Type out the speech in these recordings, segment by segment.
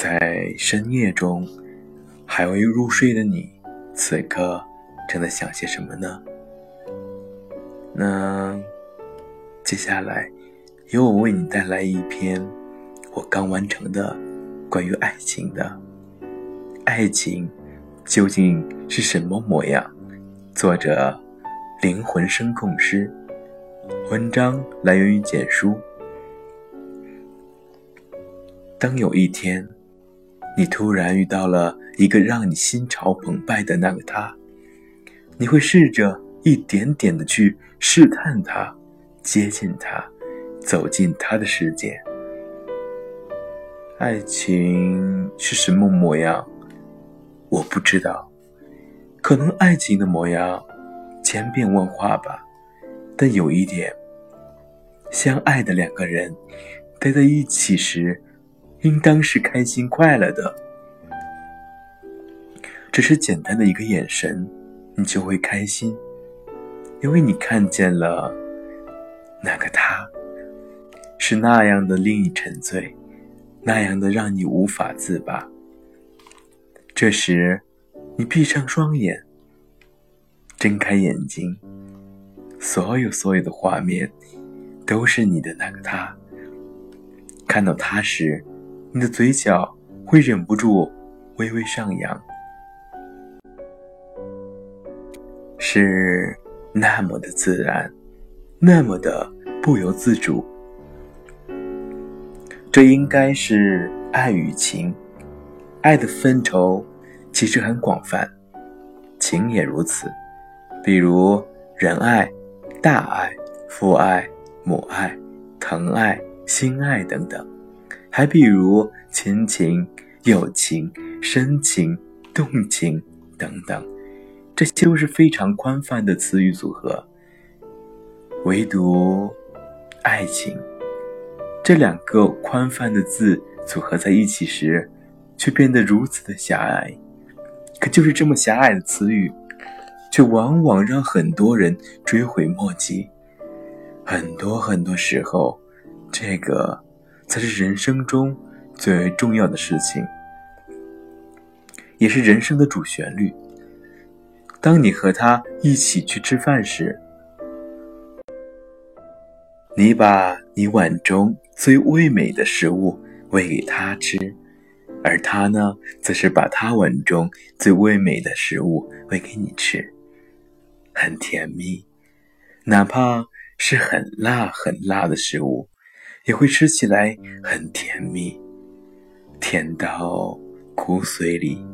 在深夜中还未入睡的你，此刻正在想些什么呢？那接下来由我为你带来一篇我刚完成的关于爱情的。爱情究竟是什么模样？作者：灵魂声控师。文章来源于简书。当有一天，你突然遇到了一个让你心潮澎湃的那个他，你会试着一点点的去试探他，接近他，走进他的世界。爱情是什么模样？我不知道，可能爱情的模样千变万化吧。但有一点，相爱的两个人待在一起时，应当是开心快乐的。只是简单的一个眼神，你就会开心，因为你看见了那个他，是那样的令你沉醉，那样的让你无法自拔。这时，你闭上双眼，睁开眼睛，所有所有的画面都是你的那个他。看到他时，你的嘴角会忍不住微微上扬，是那么的自然，那么的不由自主。这应该是爱与情。爱的范畴其实很广泛，情也如此。比如仁爱、大爱、父爱、母爱、疼爱、心爱等等；还比如亲情、友情、深情、动情等等。这些都是非常宽泛的词语组合。唯独爱情这两个宽泛的字组合在一起时。却变得如此的狭隘，可就是这么狭隘的词语，却往往让很多人追悔莫及。很多很多时候，这个才是人生中最为重要的事情，也是人生的主旋律。当你和他一起去吃饭时，你把你碗中最味美的食物喂给他吃。而他呢，则是把他碗中最味美的食物喂给你吃，很甜蜜。哪怕是很辣很辣的食物，也会吃起来很甜蜜，甜到骨髓里。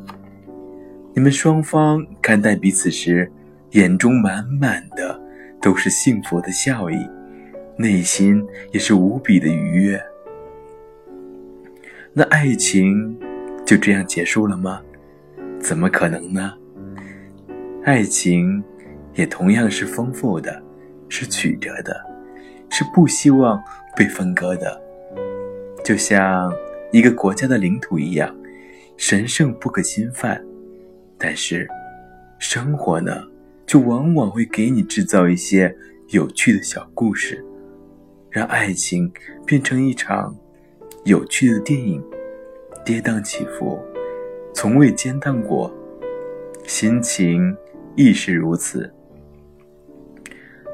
你们双方看待彼此时，眼中满满的都是幸福的笑意，内心也是无比的愉悦。那爱情就这样结束了吗？怎么可能呢？爱情也同样是丰富的，是曲折的，是不希望被分割的。就像一个国家的领土一样，神圣不可侵犯。但是，生活呢，就往往会给你制造一些有趣的小故事，让爱情变成一场有趣的电影。跌宕起伏，从未间断过，心情亦是如此。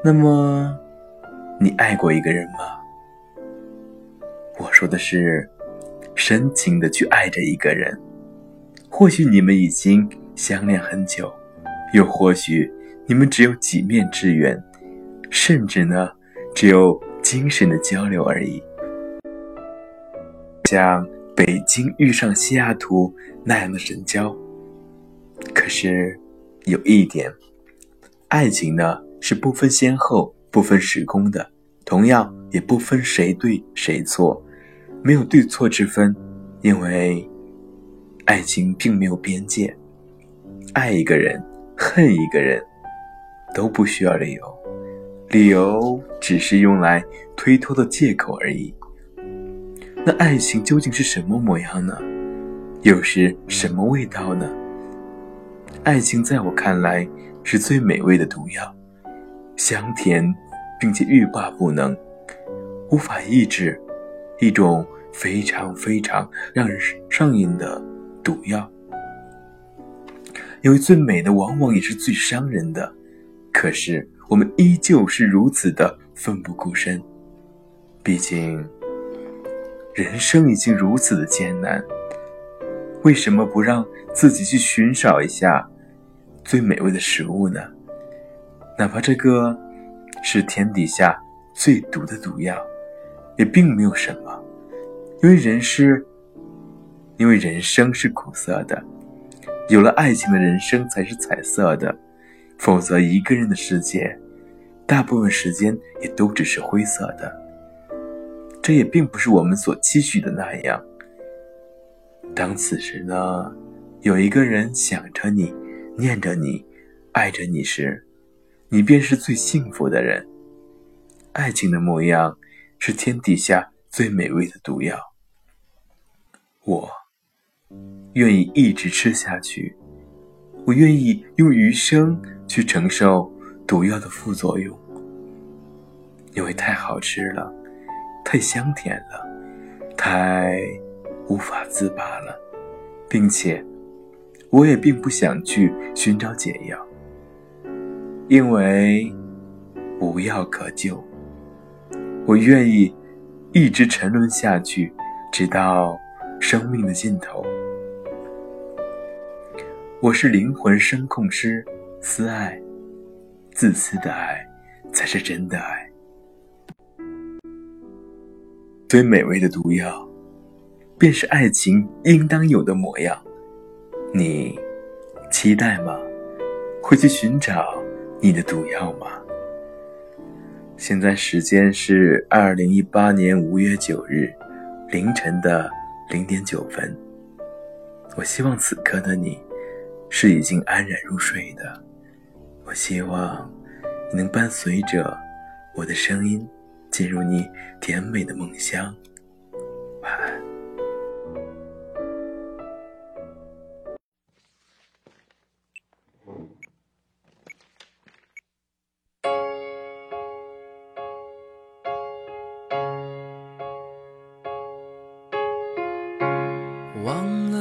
那么，你爱过一个人吗？我说的是，深情的去爱着一个人。或许你们已经相恋很久，又或许你们只有几面之缘，甚至呢，只有精神的交流而已。像。北京遇上西雅图那样的神交，可是有一点，爱情呢是不分先后、不分时空的，同样也不分谁对谁错，没有对错之分，因为爱情并没有边界，爱一个人、恨一个人，都不需要理由，理由只是用来推脱的借口而已。那爱情究竟是什么模样呢？又是什么味道呢？爱情在我看来是最美味的毒药，香甜，并且欲罢不能，无法抑制，一种非常非常让人上瘾的毒药。因为最美的往往也是最伤人的，可是我们依旧是如此的奋不顾身。毕竟，人生已经如此的艰难，为什么不让自己去寻找一下最美味的食物呢？哪怕这个是天底下最毒的毒药，也并没有什么，因为人是，因为人生是苦涩的。有了爱情的人生才是彩色的，否则一个人的世界，大部分时间也都只是灰色的。这也并不是我们所期许的那样。当此时呢，有一个人想着你，念着你，爱着你时，你便是最幸福的人。爱情的模样，是天底下最美味的毒药。我。愿意一直吃下去，我愿意用余生去承受毒药的副作用，因为太好吃了，太香甜了，太无法自拔了，并且我也并不想去寻找解药，因为无药可救。我愿意一直沉沦下去，直到生命的尽头。我是灵魂声控师，私爱，自私的爱，才是真的爱。最美味的毒药，便是爱情应当有的模样。你期待吗？会去寻找你的毒药吗？现在时间是二零一八年五月九日凌晨的零点九分。我希望此刻的你。是已经安然入睡的，我希望你能伴随着我的声音，进入你甜美的梦乡。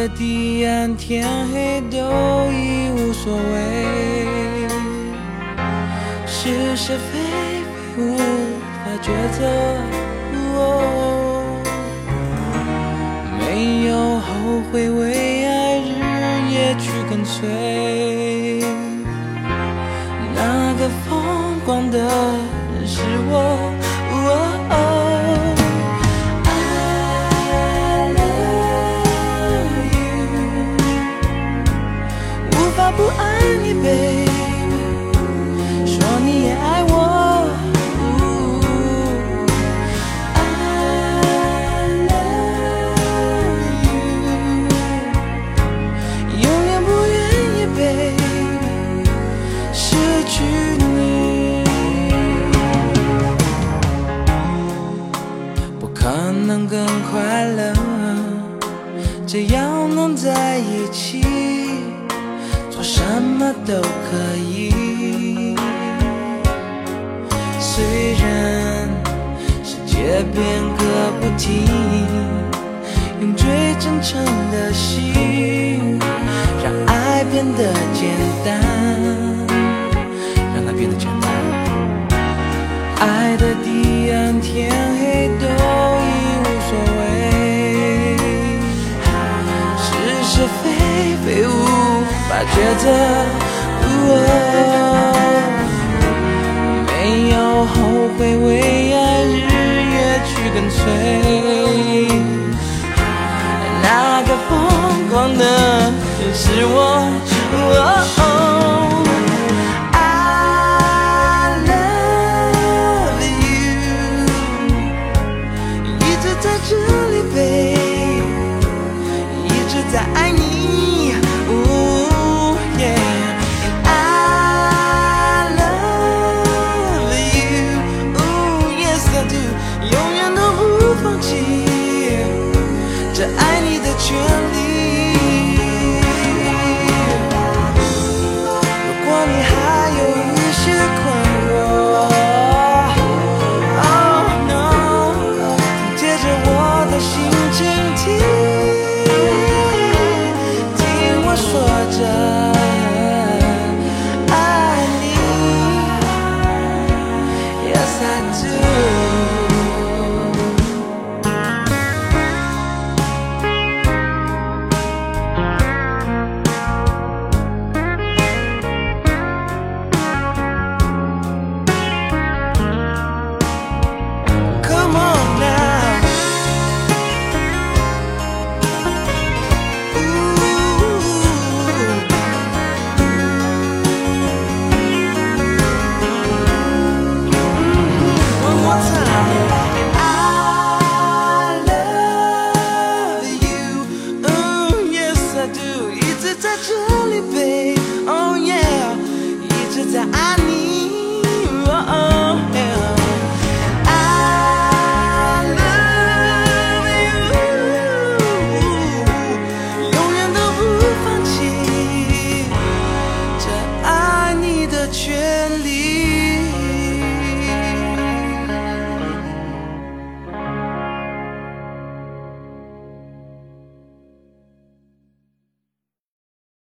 的地暗天黑都已无所谓，是是非非无法抉择。没有后悔，为爱日夜去跟随。那个疯狂的人是我。都可以，虽然世界变个不停，用最真诚的心，让爱变得简单，让它变得简单。爱的地暗天黑都已无所谓，是是非非无。法抉择在这里 baby